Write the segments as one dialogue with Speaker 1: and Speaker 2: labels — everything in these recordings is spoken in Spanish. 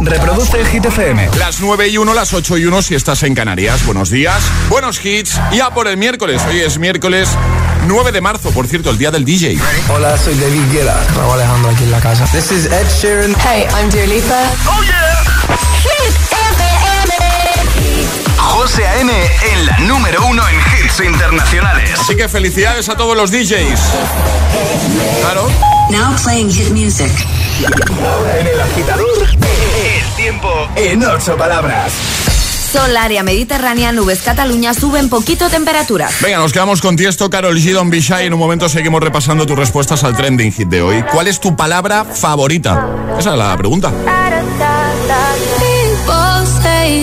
Speaker 1: Reproduce Hit FM.
Speaker 2: Las 9 y 1, las 8 y 1 si estás en Canarias. Buenos días, buenos hits. Ya por el miércoles. Hoy es miércoles 9 de marzo, por cierto, el día del DJ.
Speaker 3: Hola, soy David Guetta.
Speaker 4: Raúl Alejandro aquí en la casa.
Speaker 3: This is Ed Sheeran.
Speaker 5: Hey, I'm Dua Lipa.
Speaker 1: Oh yeah.
Speaker 5: Hit FM.
Speaker 1: José A.M. en la número uno en hits internacionales.
Speaker 2: Así que felicidades a todos los DJs. Claro.
Speaker 6: Now playing hit music.
Speaker 1: Ahora en el agitador, el tiempo en ocho palabras.
Speaker 7: Sol, área mediterránea, nubes Cataluña, suben poquito temperaturas.
Speaker 2: Venga, nos quedamos con Tiesto, Carol G, Don Bishai. En un momento seguimos repasando tus respuestas al trending hit de hoy. ¿Cuál es tu palabra favorita? Esa es la pregunta.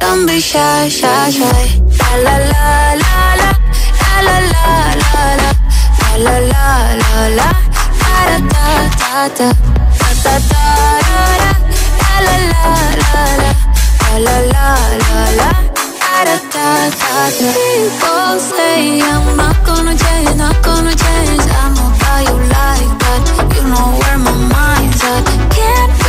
Speaker 8: Don't be shy, shy, shy. La la la la la. La la la la la. La la la la la. Da da da da. Da da da da. La la la la la. La la la la la. People say I'm not gonna change, not gonna change. I know how you like that. You know where my mind's at. Can't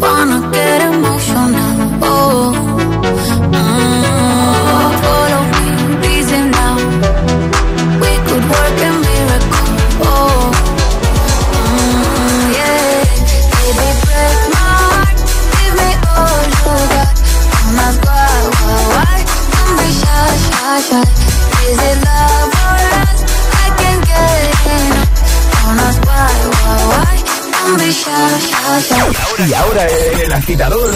Speaker 8: Wanna get emotional. Oh. Mm.
Speaker 1: Y ahora el agitador,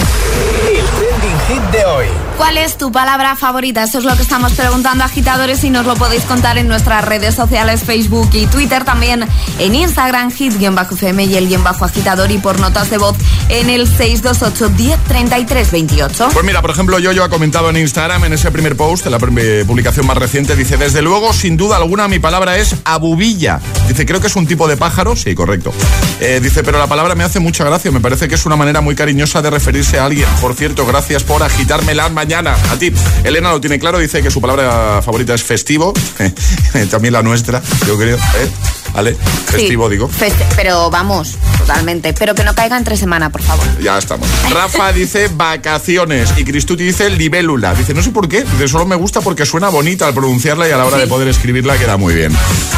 Speaker 1: de hoy.
Speaker 7: ¿Cuál es tu palabra favorita? Eso es lo que estamos preguntando agitadores y nos lo podéis contar en nuestras redes sociales, Facebook y Twitter, también en Instagram, hit-fm y el guion bajo agitador y por notas de voz en el 628 10 33 28.
Speaker 2: Pues mira, por ejemplo, yo, yo ha comentado en Instagram, en ese primer post, en la pr- publicación más reciente, dice, desde luego, sin duda alguna, mi palabra es abubilla. Dice, creo que es un tipo de pájaro, sí, correcto. Eh, dice, pero la palabra me hace mucha gracia, me parece que es una manera muy cariñosa de referirse a alguien. Por cierto, gracias por agitarme las mañanas. A ti. Elena lo tiene claro, dice que su palabra favorita es festivo, también la nuestra, yo creo. ¿eh? ¿Vale? Festivo,
Speaker 7: Sí,
Speaker 2: digo.
Speaker 7: feste- pero vamos, totalmente. Pero que no caiga entre semana, por favor.
Speaker 2: Ya estamos. Rafa dice vacaciones y Cristuti dice libélula. Dice, no sé por qué, dice, solo me gusta porque suena bonita al pronunciarla y a la hora de poder escribirla queda muy bien.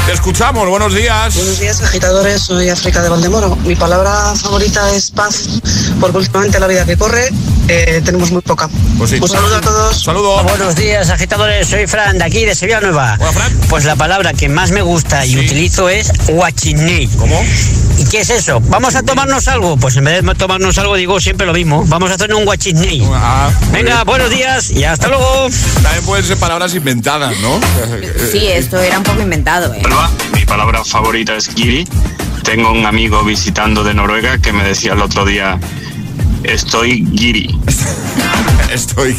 Speaker 2: Te escuchamos, buenos días.
Speaker 9: Buenos días, agitadores. Soy África de Valdemoro. Mi palabra favorita es paz, porque últimamente la vida que corre eh, tenemos muy poca.
Speaker 2: Pues sí.
Speaker 9: Un saludo a todos.
Speaker 2: Saludo.
Speaker 10: Buenos días, agitadores. Soy Fran, de aquí, de Sevilla Nueva.
Speaker 2: Hola, Fran.
Speaker 10: Pues la palabra que más me gusta y
Speaker 2: Sí.
Speaker 10: utilizo es guachinei.
Speaker 2: ¿Cómo?
Speaker 10: ¿Y qué es eso? ¿Vamos a tomarnos algo? Pues en vez de tomarnos algo, digo siempre lo mismo. Vamos a hacer un guachinei.
Speaker 2: Ah,
Speaker 10: Venga,
Speaker 2: bien.
Speaker 10: buenos días y hasta luego.
Speaker 2: También pueden ser palabras inventadas, ¿no?
Speaker 7: Sí, esto era un poco inventado, ¿eh?
Speaker 11: Mi palabra favorita es Giri. Tengo un amigo visitando de Noruega que me decía el otro día, estoy Giri.
Speaker 2: Estoy.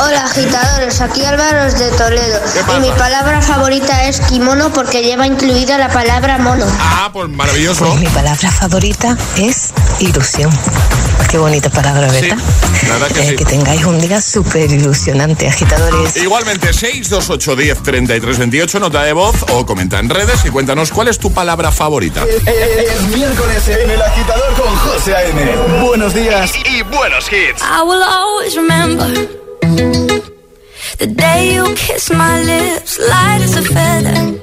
Speaker 12: Hola agitadores, aquí Álvaro de Toledo. Y mi palabra favorita es kimono porque lleva incluida la palabra mono.
Speaker 2: Ah, pues maravilloso.
Speaker 5: Pues mi palabra favorita es ilusión. Qué bonita palabra, ¿verdad?
Speaker 2: Sí, la verdad que,
Speaker 5: eh,
Speaker 2: sí.
Speaker 5: que tengáis un día súper ilusionante, agitadores.
Speaker 2: Igualmente, 628 10 33 28, nota de voz o comenta en redes y cuéntanos cuál es tu palabra favorita.
Speaker 1: El, el, el miércoles en El Agitador con José A.M. Buenos días y, y buenos hits.
Speaker 8: I will always remember
Speaker 13: the day you kissed my lips, light as a feather.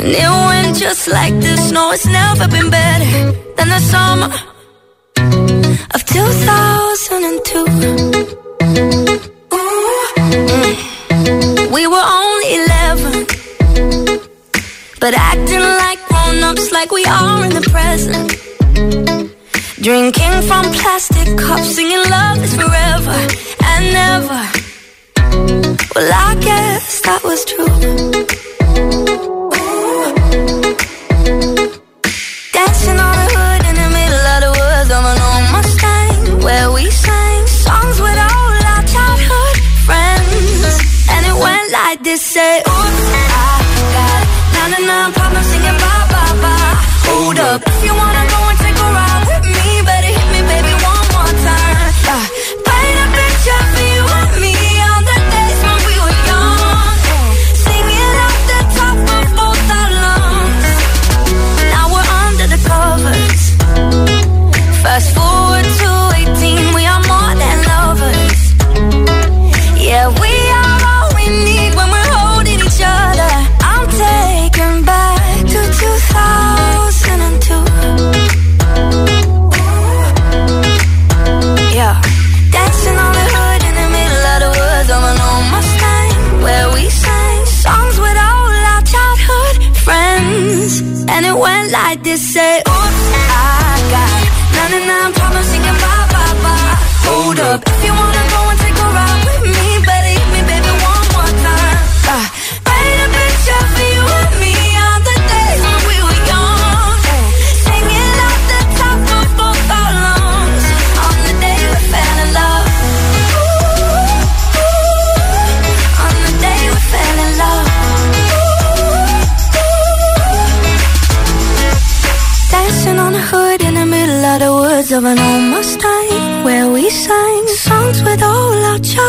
Speaker 13: And it went just like this, no, it's never been better than the summer. of 2002. We were only 11, but acting like grown ups, like we are in the present. Drinking from plastic cups, singing love is forever and never. Well, I guess that was true. this, say, ooh.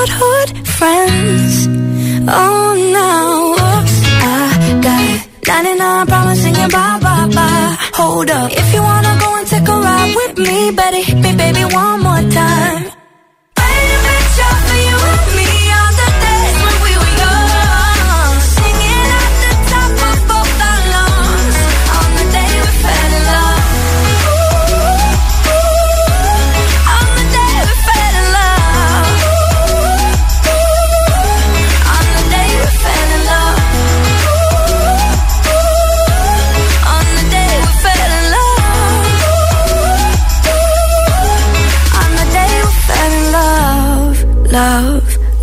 Speaker 13: childhood friends. Oh, now oops, I got 99 problems singing bye bye bye. Hold up, if you wanna go and take a ride with me, better hit me, baby, one more time.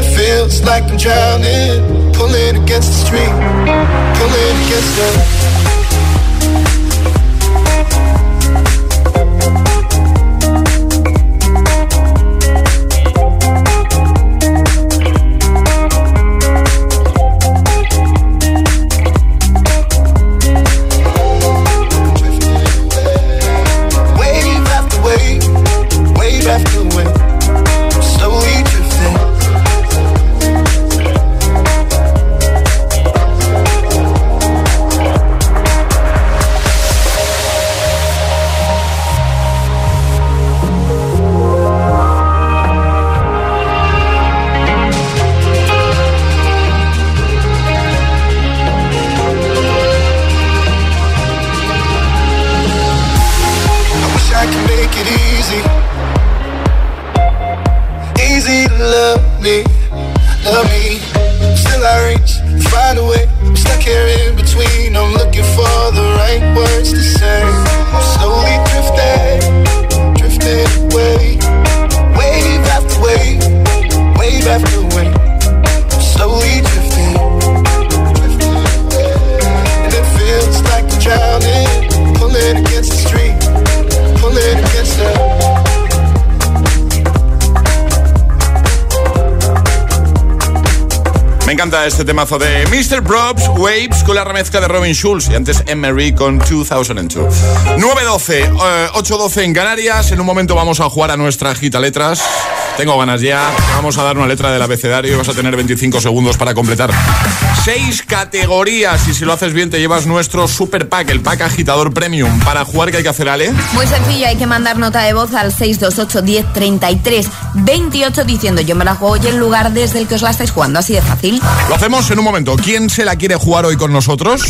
Speaker 3: it feels like I'm drowning. Pulling against the street, pulling against the.
Speaker 2: Encanta este temazo de Mr. Props Waves con la remezcla de Robin Schulz y antes Emery con 2002. 9.12, 8.12 en Canarias. En un momento vamos a jugar a nuestra gita letras. Tengo ganas ya. Vamos a dar una letra del abecedario y vas a tener 25 segundos para completar seis categorías. Y si lo haces bien, te llevas nuestro super pack, el pack agitador premium. Para jugar, ¿qué hay que hacer, Ale?
Speaker 7: Muy sencillo, hay que mandar nota de voz al 628 10 33 28 diciendo yo me la juego y el lugar desde el que os la estáis jugando. Así de fácil.
Speaker 2: Lo hacemos en un momento. ¿Quién se la quiere jugar hoy con nosotros?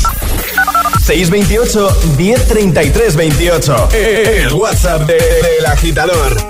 Speaker 1: 628 1033 28. El WhatsApp del agitador.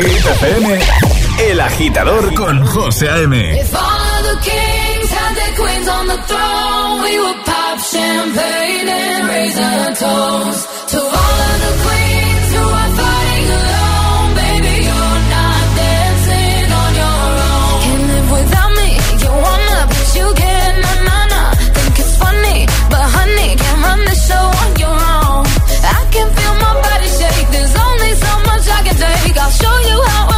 Speaker 1: Hit FM, El Agitador con José A.M.
Speaker 8: If all the kings had their queens on the throne, we would pop champagne and raise a toast Show you how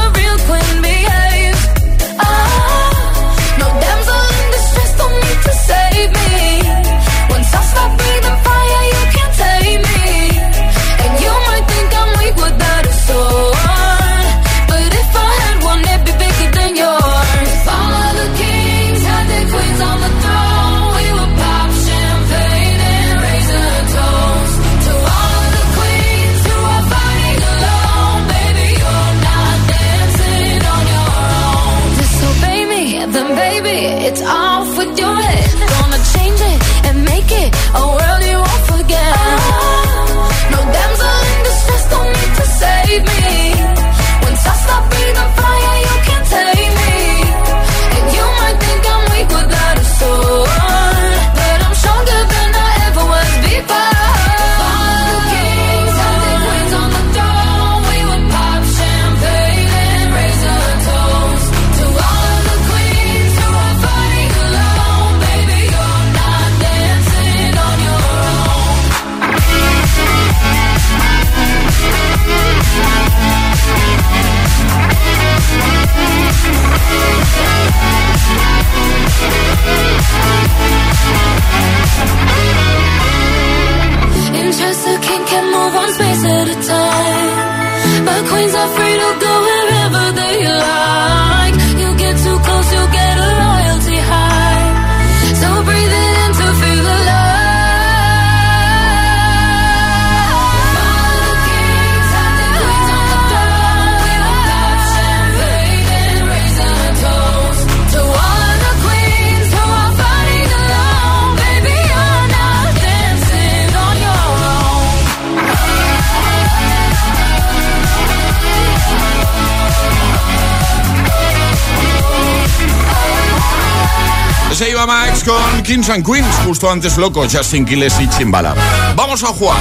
Speaker 8: and Queens,
Speaker 2: justo antes loco, Justin Quiles y Chimbala. Vamos a jugar.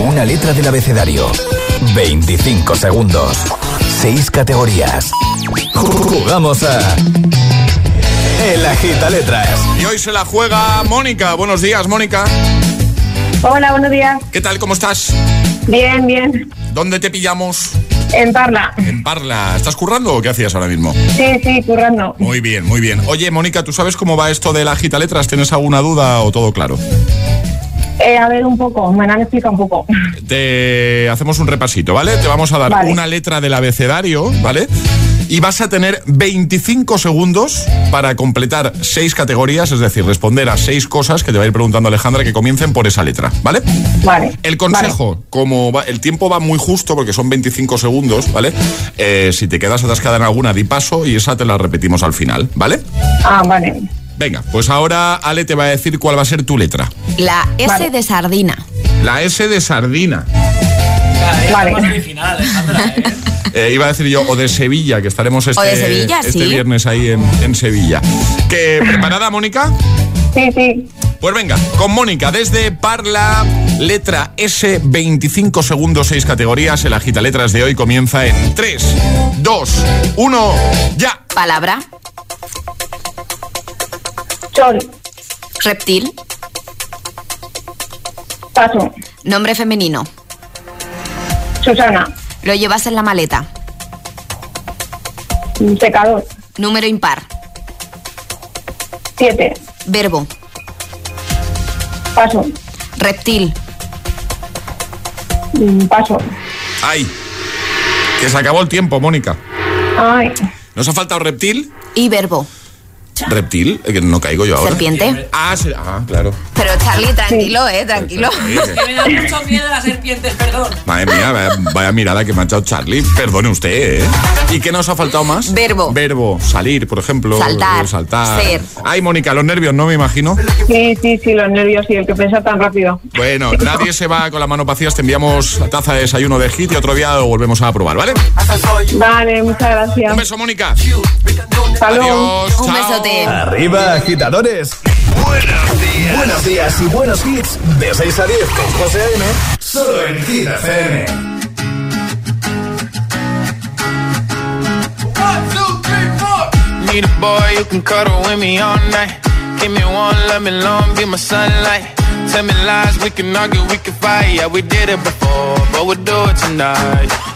Speaker 1: Una letra del abecedario. 25 segundos. 6 categorías. Jugamos a. El Agita Letras.
Speaker 2: Y hoy se la juega Mónica. Buenos días, Mónica.
Speaker 14: Hola, buenos días.
Speaker 2: ¿Qué tal? ¿Cómo estás?
Speaker 14: Bien, bien.
Speaker 2: ¿Dónde te pillamos?
Speaker 14: En Parla.
Speaker 2: En Parla. ¿Estás currando o qué hacías ahora mismo?
Speaker 14: Sí, sí, currando.
Speaker 2: Muy bien, muy bien. Oye, Mónica, ¿tú sabes cómo va esto de la gita letras? ¿Tienes alguna duda o todo claro?
Speaker 14: Eh, a ver, un poco, me han explicado un poco.
Speaker 2: Te hacemos un repasito, ¿vale? Te vamos a dar
Speaker 14: Vale.
Speaker 2: una letra del abecedario, ¿vale? Y vas a tener 25 segundos para completar seis categorías, es decir, responder a seis cosas que te va a ir preguntando Alejandra que comiencen por esa letra, ¿vale?
Speaker 14: Vale.
Speaker 2: El consejo, como va- el tiempo va muy justo porque son 25 segundos, ¿vale? Eh, si te quedas atascada en alguna, di paso y esa te la repetimos al final, ¿vale?
Speaker 14: Ah, vale.
Speaker 2: Venga, pues ahora Ale te va a decir cuál va a ser tu letra.
Speaker 7: La S
Speaker 14: Vale.
Speaker 7: de sardina.
Speaker 2: La S de sardina.
Speaker 14: Vale.
Speaker 15: Más original, Alejandra, ¿eh?
Speaker 2: Eh, iba a decir yo, o de Sevilla, que estaremos este,
Speaker 7: Sevilla,
Speaker 2: este
Speaker 7: sí.
Speaker 2: viernes ahí en, en Sevilla. ¿Que, ¿Preparada, Mónica?
Speaker 14: Sí, sí.
Speaker 2: Pues venga, con Mónica, desde Parla, letra S, 25 segundos, 6 categorías. El agita letras de hoy comienza en 3, 2, 1, ya.
Speaker 7: Palabra.
Speaker 14: Sol,
Speaker 7: Reptil.
Speaker 14: paso,
Speaker 7: Nombre femenino.
Speaker 14: Susana,
Speaker 7: Lo llevas en la maleta.
Speaker 14: secador,
Speaker 7: Número impar.
Speaker 14: siete,
Speaker 7: Verbo.
Speaker 14: paso,
Speaker 7: Reptil.
Speaker 14: mm, paso.
Speaker 2: Ay, que se acabó el tiempo, Mónica.
Speaker 14: Ay,
Speaker 2: ¿Nos ha faltado reptil?
Speaker 7: Y verbo.
Speaker 2: ¿Reptil? Que no caigo yo ahora.
Speaker 7: Serpiente.
Speaker 2: Ah, ah, claro.
Speaker 7: Charlie, tranquilo, eh, tranquilo.
Speaker 2: Sí, que-
Speaker 15: Que me da mucho miedo las serpientes, perdón.
Speaker 2: Madre mía, vaya, vaya mirada que me ha echado Charlie. Perdone usted, ¿eh? ¿Y qué nos ha faltado más?
Speaker 7: Verbo.
Speaker 2: Verbo. Salir, por ejemplo.
Speaker 7: Saltar,
Speaker 2: Saltar.
Speaker 7: ser.
Speaker 2: Ay, Mónica, los nervios, ¿no? Me imagino.
Speaker 14: sí, sí, sí, los nervios y el que piensa tan rápido.
Speaker 2: Bueno, nadie se va con la mano vacías. Te enviamos la taza de desayuno de hit y otro día lo volvemos a probar, ¿vale?
Speaker 14: Vale, muchas gracias.
Speaker 2: Un beso, Mónica.
Speaker 14: Luego.
Speaker 2: Adiós.
Speaker 7: Un
Speaker 2: chao.
Speaker 7: besote.
Speaker 1: Arriba, agitadores.
Speaker 16: Buenos días.
Speaker 1: Buenos días y buenos hits. De 6 a 10 con José A.M. Solo en Hit FM.
Speaker 17: Need a boy you can cuddle with me all night. Give me one, let me long, be my sunlight. Tell me lies, we can argue, we can fight. Yeah, we did it before, but we'll do it tonight.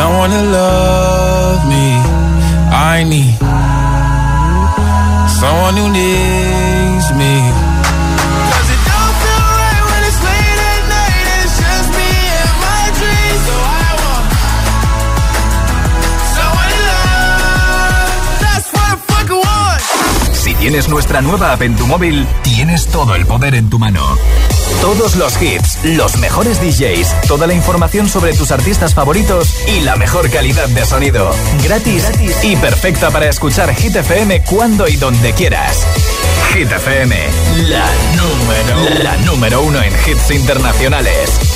Speaker 17: someone love me. I someone.
Speaker 1: Si tienes nuestra nueva app en tu móvil, tienes todo el poder en tu mano. Todos los hits, los mejores DJs, toda la información sobre tus artistas favoritos y la mejor calidad de sonido. Gratis, y perfecta para escuchar Hit FM cuando y donde quieras. Hit FM, la número, la número uno en hits internacionales.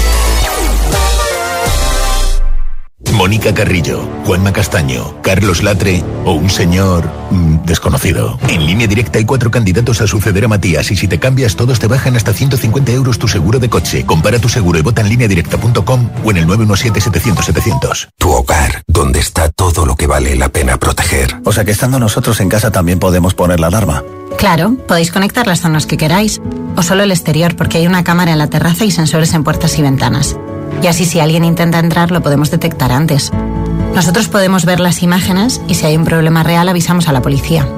Speaker 18: Mónica Carrillo, Juanma Castaño, Carlos Latre o un señor mm, desconocido. En línea directa hay cuatro candidatos a suceder a Matías y si te cambias todos te bajan hasta 150 euros tu seguro de coche. Compara tu seguro y vota en línea directa.com o en el 917-700-700.
Speaker 19: Tu hogar, donde está todo lo que vale la pena proteger.
Speaker 20: O sea que estando nosotros en casa también podemos poner la alarma.
Speaker 21: Claro, podéis conectar las zonas que queráis, o solo el exterior porque hay una cámara en la terraza y sensores en puertas y ventanas. Y así si alguien intenta entrar lo podemos detectar antes. Nosotros podemos ver las imágenes y si hay un problema real avisamos a la policía.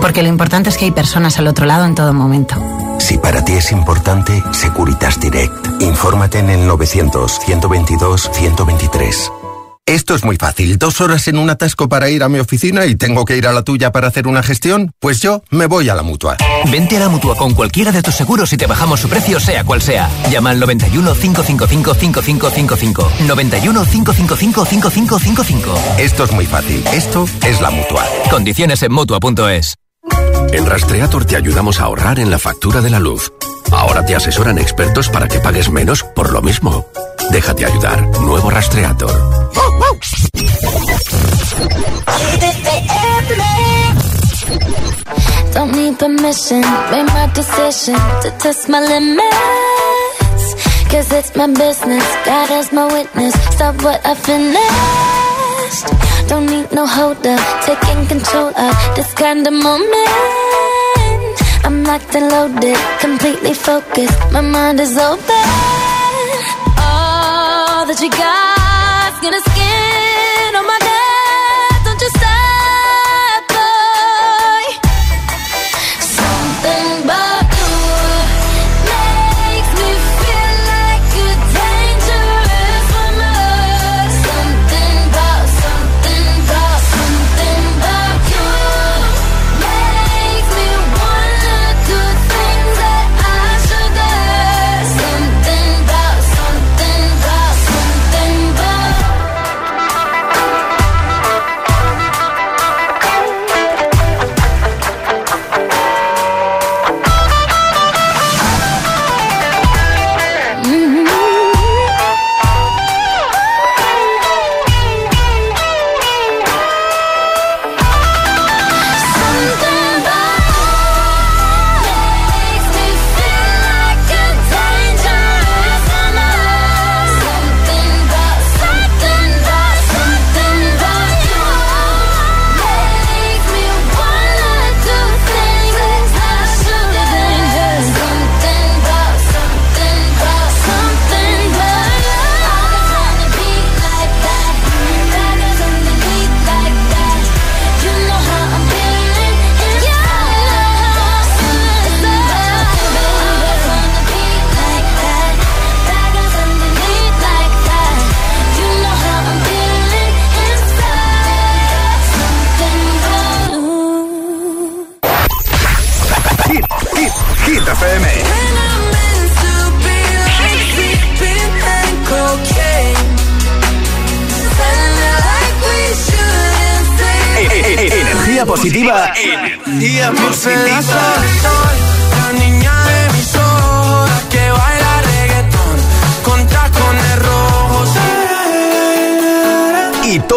Speaker 21: Porque lo importante es que hay personas al otro lado en todo momento.
Speaker 19: Si para ti es importante, Securitas Direct. Infórmate en el 900-122-123.
Speaker 22: Esto es muy fácil. Dos horas en un atasco para ir a mi oficina y tengo que ir a la tuya para hacer una gestión. Pues yo me voy a la mutua.
Speaker 23: Vente a la mutua con cualquiera de tus seguros y te bajamos su precio, sea cual sea. Llama al 91 555 5555. 91 555 5555.
Speaker 22: Esto es muy fácil. Esto es la mutua.
Speaker 23: Condiciones en mutua.es.
Speaker 24: En Rastreator te ayudamos a ahorrar en la factura de la luz. Ahora te asesoran expertos para que pagues menos por lo mismo. Déjate ayudar. Nuevo Rastreator.
Speaker 13: Don't need permission, made my decision to test my limits. Cause it's my business, God as my witness. Stop what I finished. Don't need no holder, taking control of this kind of moment. I'm locked and loaded, completely focused. My mind is open. All that you got, skin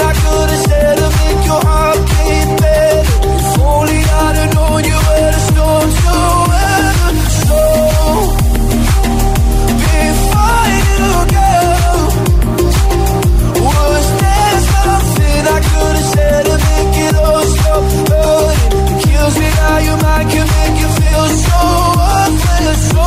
Speaker 3: I could have said to make your heart beat better? If only I'd have known you were the storm to weather. So, before you go, was there something I could have said to make it all stop? It kills me how your mind can make you feel so worthless. So,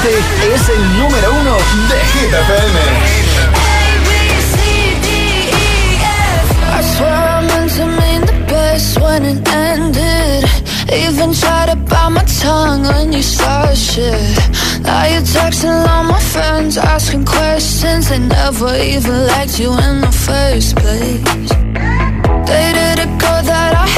Speaker 1: Este es el número uno de Hit FM.
Speaker 8: I swear I meant to mean the best when it ended. Even tried to bite my tongue when you started shit. Now you're texting all my friends, asking questions. They never even liked you in the first place. Dated a girl that I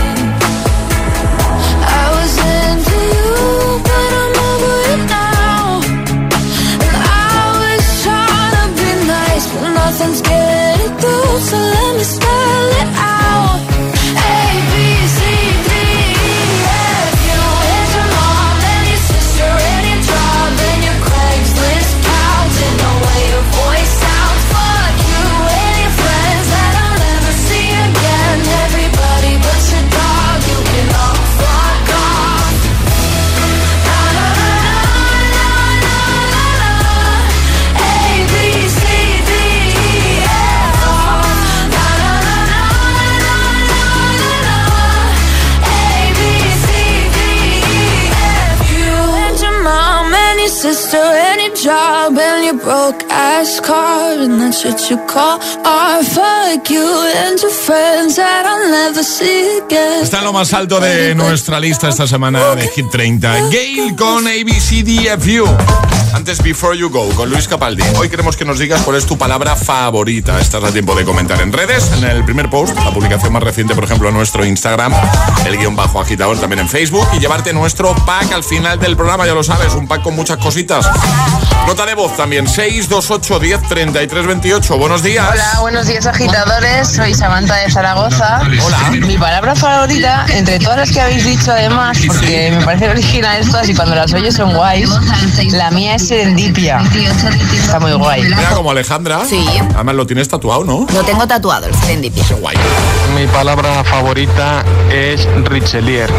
Speaker 8: and that's what you call art. Fuck you and your friends that I'll never see again.
Speaker 2: Está en lo más alto de nuestra lista esta semana de Hit 30. Gail con ABCDFU. Antes Before You Go con Luis Capaldi. Hoy queremos que nos digas cuál es tu palabra favorita. Estás a tiempo de comentar en redes, en el primer post, la publicación más reciente, por ejemplo, en nuestro Instagram, el guion bajo agitador también en Facebook y llevarte nuestro pack al final del programa, ya lo sabes, un pack con muchas cositas. Nota de voz también, 628 10 33 28. Buenos días.
Speaker 25: Hola, buenos días agitadores, soy Samantha de Zaragoza.
Speaker 2: Hola.
Speaker 25: Mi palabra favorita, entre todas las que habéis dicho además, porque me parecen originales todas y cuando las oyes son guays, la mía es serendipia. Está muy guay.
Speaker 2: Mira como Alejandra.
Speaker 7: Sí.
Speaker 2: Además lo tienes tatuado, ¿no?
Speaker 7: Lo tengo tatuado, el serendipia.
Speaker 2: Qué guay.
Speaker 26: Mi palabra favorita es Richelier.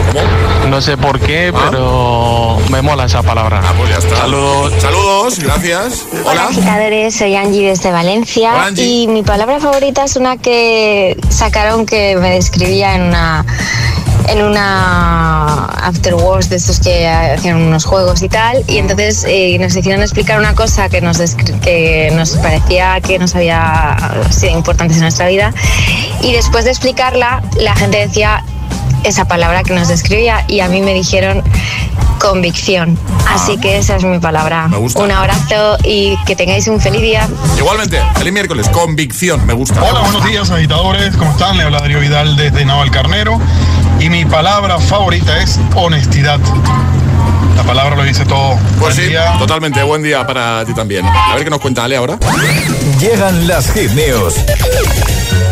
Speaker 26: No sé por qué, pero me mola esa palabra.
Speaker 2: Ah, pues ya está.
Speaker 26: Saludos.
Speaker 2: Saludos, gracias.
Speaker 27: Hola
Speaker 2: Hola.
Speaker 27: agitadores, soy Angie desde Valencia
Speaker 2: Hola, Angie.
Speaker 27: y mi palabra favorita es una que sacaron que me describía en una en una afterworks de estos que hacían unos juegos y tal. Y entonces eh, nos hicieron explicar una cosa que nos que nos parecía que nos había sido importante en nuestra vida. Y después de explicarla la gente decía esa palabra que nos describía y a mí me dijeron convicción. Así que esa es mi palabra.
Speaker 2: Me gusta.
Speaker 27: Un abrazo y que tengáis un feliz día.
Speaker 2: Igualmente, feliz miércoles, convicción, me gusta.
Speaker 28: Hola, buenos días agitadores, ¿cómo están? Le habla Darío Vidal desde Navalcarnero y mi palabra favorita es honestidad. La palabra lo dice todo.
Speaker 2: Pues
Speaker 28: Buen
Speaker 2: sí,
Speaker 28: día.
Speaker 2: totalmente, buen día para ti también. A ver qué nos cuenta Ale ahora.
Speaker 1: Llegan las Hit News.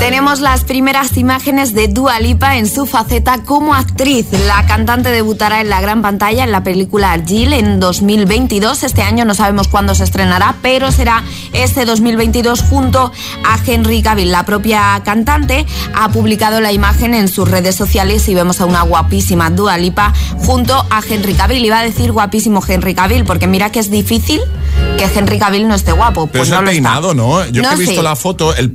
Speaker 7: Tenemos las primeras imágenes de Dua Lipa en su faceta como actriz. La cantante debutará en la gran pantalla en la película Jill en 2022. Este año no sabemos cuándo se estrenará, pero será este 2022 junto a Henry Cavill. La propia cantante ha publicado la imagen en sus redes sociales y vemos a una guapísima Dua Lipa junto a Henry Cavill. Iba a decir guapísimo Henry Cavill, porque mira que es difícil que Henry Cavill no esté guapo.
Speaker 2: Pero
Speaker 7: Pues
Speaker 2: es
Speaker 7: no
Speaker 2: el
Speaker 7: lo está.
Speaker 2: peinado, ¿no? Yo
Speaker 7: No
Speaker 2: que he visto la foto, el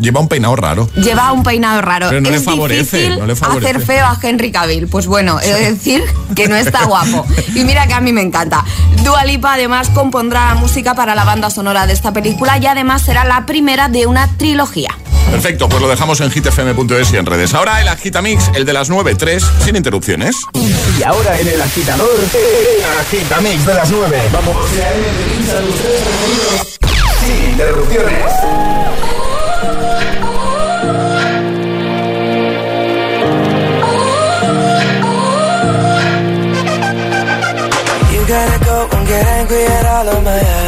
Speaker 2: lleva un peinado raro.
Speaker 7: Lleva un peinado raro.
Speaker 2: Pero no le favorece, no le favorece.
Speaker 7: hacer feo a Henry Cavill. Pues bueno, he de decir que no está guapo. Y mira que a mí me encanta. Dua Lipa además compondrá la música para la banda sonora de esta película y además será la primera de una trilogía.
Speaker 2: Perfecto, pues lo dejamos en hitfm.es y en redes. Ahora el Agitamix, el de las 9, 3, sin interrupciones.
Speaker 1: Y ahora en el agitador, el Agitamix de las 9. Vamos. Sin interrupciones.
Speaker 3: You gotta go and get angry at all of my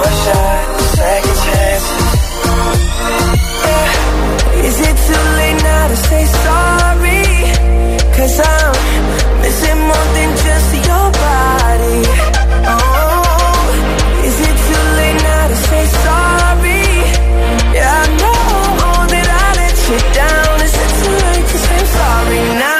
Speaker 3: more shot, second chances yeah. Is it too late now to say sorry? Cause I'm missing more than just your body Oh, is it too late now to say sorry? Yeah, I know that I let you down Is it too late to say sorry now?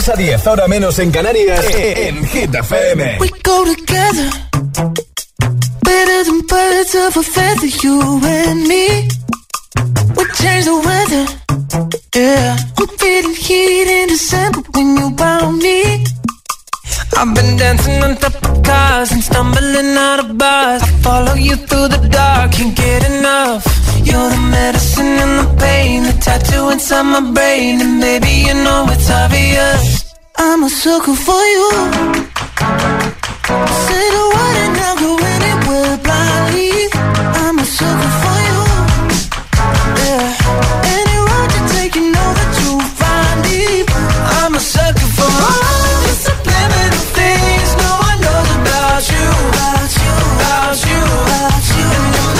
Speaker 1: 6 a 10, ahora menos en Canarias, en Hit FM.
Speaker 3: We go together. Better than birds of a feather, you and me. We change the weather. Yeah. Sucker for you. Say the word and I'll go anywhere blindly. I'm a sucker for you. Yeah. Any road you take, you know that you'll find me. I'm a sucker for all the subliminal things no one knows about you. About you. About you. About you.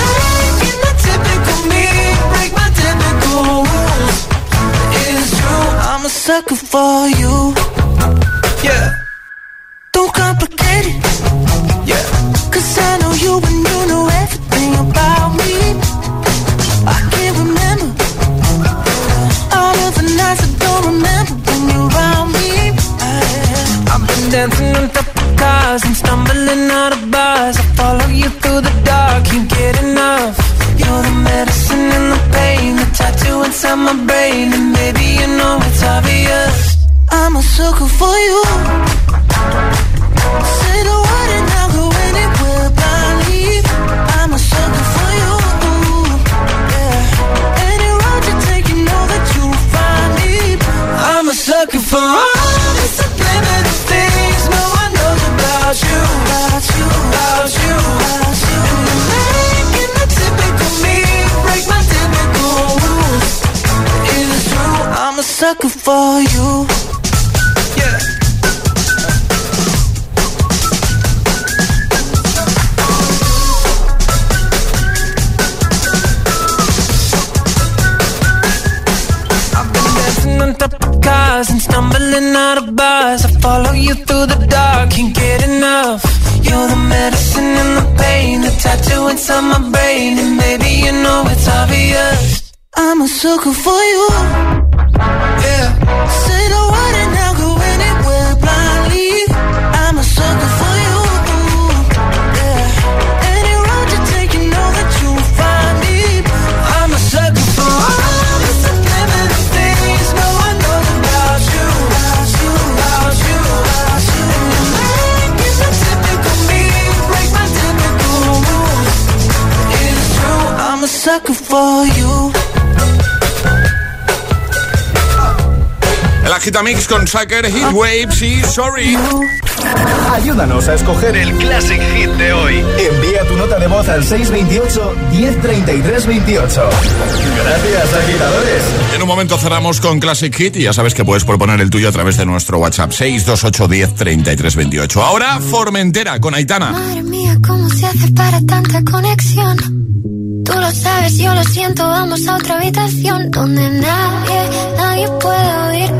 Speaker 3: And you're the typical me break my typical rules. It's true. I'm a sucker for you.
Speaker 2: Agitamix con Sucker, Hit Waves y Sorry.
Speaker 1: Ayúdanos a escoger el Classic Hit de hoy. Envía tu nota de voz al 628 1033 28. Gracias, agitadores.
Speaker 2: En un momento cerramos con Classic Hit y ya sabes que puedes proponer el tuyo a través de nuestro WhatsApp 628 1033 28. Ahora Formentera con Aitana.
Speaker 3: Madre mía, ¿cómo se hace para tanta conexión? Tú lo sabes, yo lo siento, vamos a otra habitación donde nadie, nadie puede oírnos.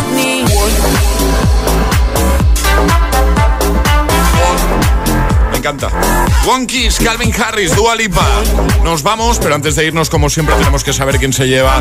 Speaker 2: encanta. One Kiss, Calvin Harris, Dua Lipa. Nos vamos, pero antes de irnos, como siempre, tenemos que saber quién se lleva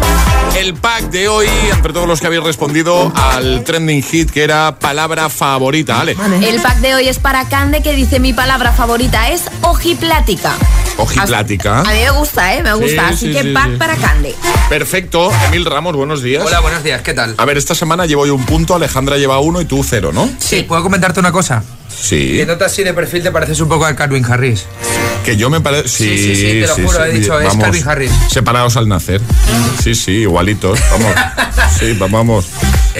Speaker 2: el pack de hoy, entre todos los que habéis respondido al trending hit que era palabra favorita. Ale.
Speaker 7: El pack de hoy es para Cande que dice mi palabra favorita es ojiplática.
Speaker 2: Ojiplática.
Speaker 7: A mí me gusta, ¿eh? Me gusta.
Speaker 2: Sí,
Speaker 7: Así
Speaker 2: sí,
Speaker 7: que
Speaker 2: sí,
Speaker 7: pack
Speaker 2: sí.
Speaker 7: para Cande.
Speaker 2: Perfecto. Emil Ramos, buenos días.
Speaker 29: Hola, buenos días, ¿qué tal?
Speaker 2: A ver, esta semana llevo yo un punto, Alejandra lleva uno y tú cero, ¿no?
Speaker 29: Sí, ¿puedo comentarte una cosa?
Speaker 2: Sí.
Speaker 29: Que notas así de perfil te pareces un poco al Calvin Harris.
Speaker 2: Que yo me parece. Sí,
Speaker 29: Sí, sí, sí, te lo juro, he dicho, es
Speaker 2: vamos,
Speaker 29: Calvin Harris.
Speaker 2: Separados al nacer. Sí, sí, igualitos. Vamos. sí, va- vamos.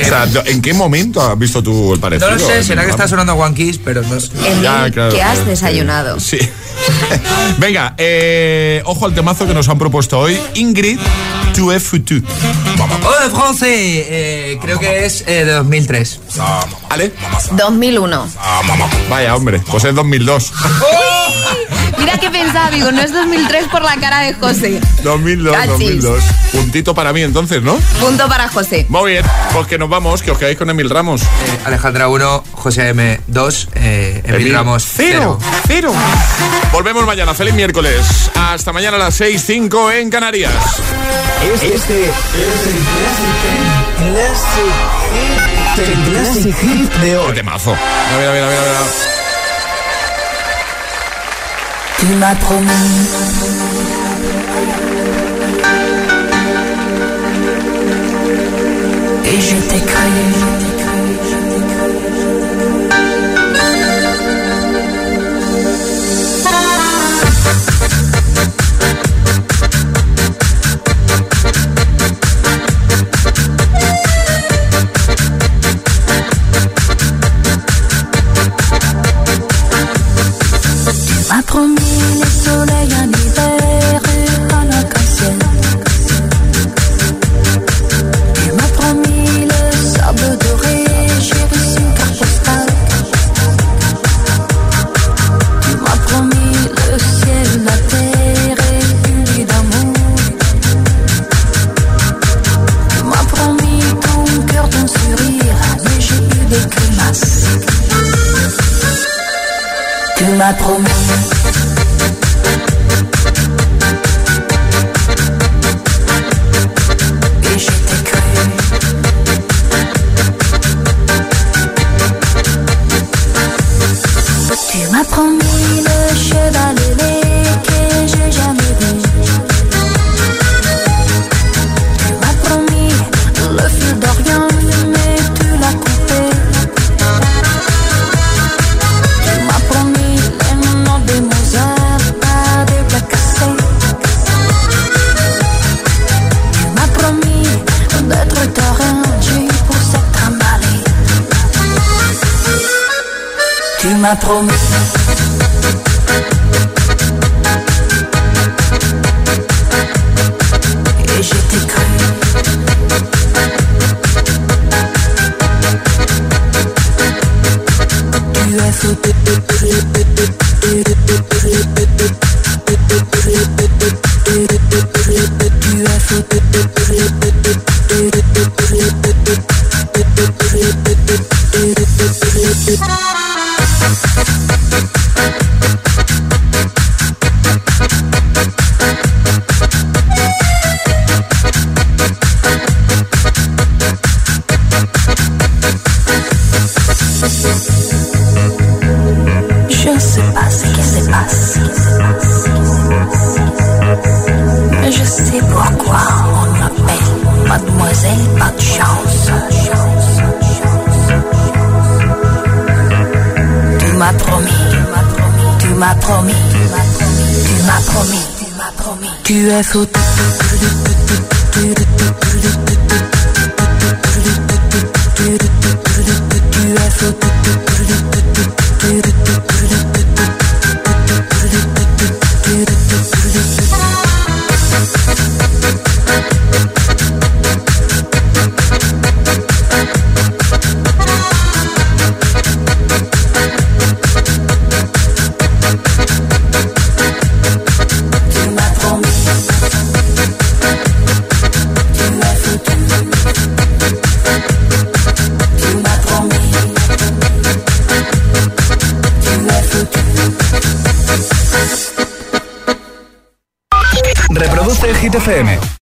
Speaker 2: O sea, ¿en qué momento has visto tú el parecido?
Speaker 29: No lo sé, será que está sonando One Kiss, pero no sé.
Speaker 2: Ya, claro,
Speaker 7: ¿Qué has desayunado?
Speaker 2: Sí. Venga, eh, ojo al temazo que nos han propuesto hoy. Ingrid, tu es futu.
Speaker 29: Oh, francés, eh, creo que es eh, de 2003.
Speaker 2: ¿Vale?
Speaker 7: 2001.
Speaker 2: Vaya, hombre, pues es 2002.
Speaker 7: Mira qué pensaba, digo, no es 2003 por la cara de José.
Speaker 2: 2002,
Speaker 7: Cachis.
Speaker 2: 2002. Puntito para mí entonces, ¿no?
Speaker 7: Punto para José.
Speaker 2: Muy bien, pues que nos vamos, que os quedáis con Emil Ramos.
Speaker 29: Eh, Alejandra 1, José M 2, eh, Emil
Speaker 2: Emil,
Speaker 29: Ramos
Speaker 2: cero.
Speaker 29: 0.
Speaker 2: Cero. Volvemos mañana, feliz miércoles. Hasta mañana a las 6, 5 en Canarias.
Speaker 8: Este, este es el Classic Hit de hoy.
Speaker 2: Qué temazo. Mira, mira, mira, mira, mira.
Speaker 8: Tu m'as promis. Et je t'ai cru. Promis.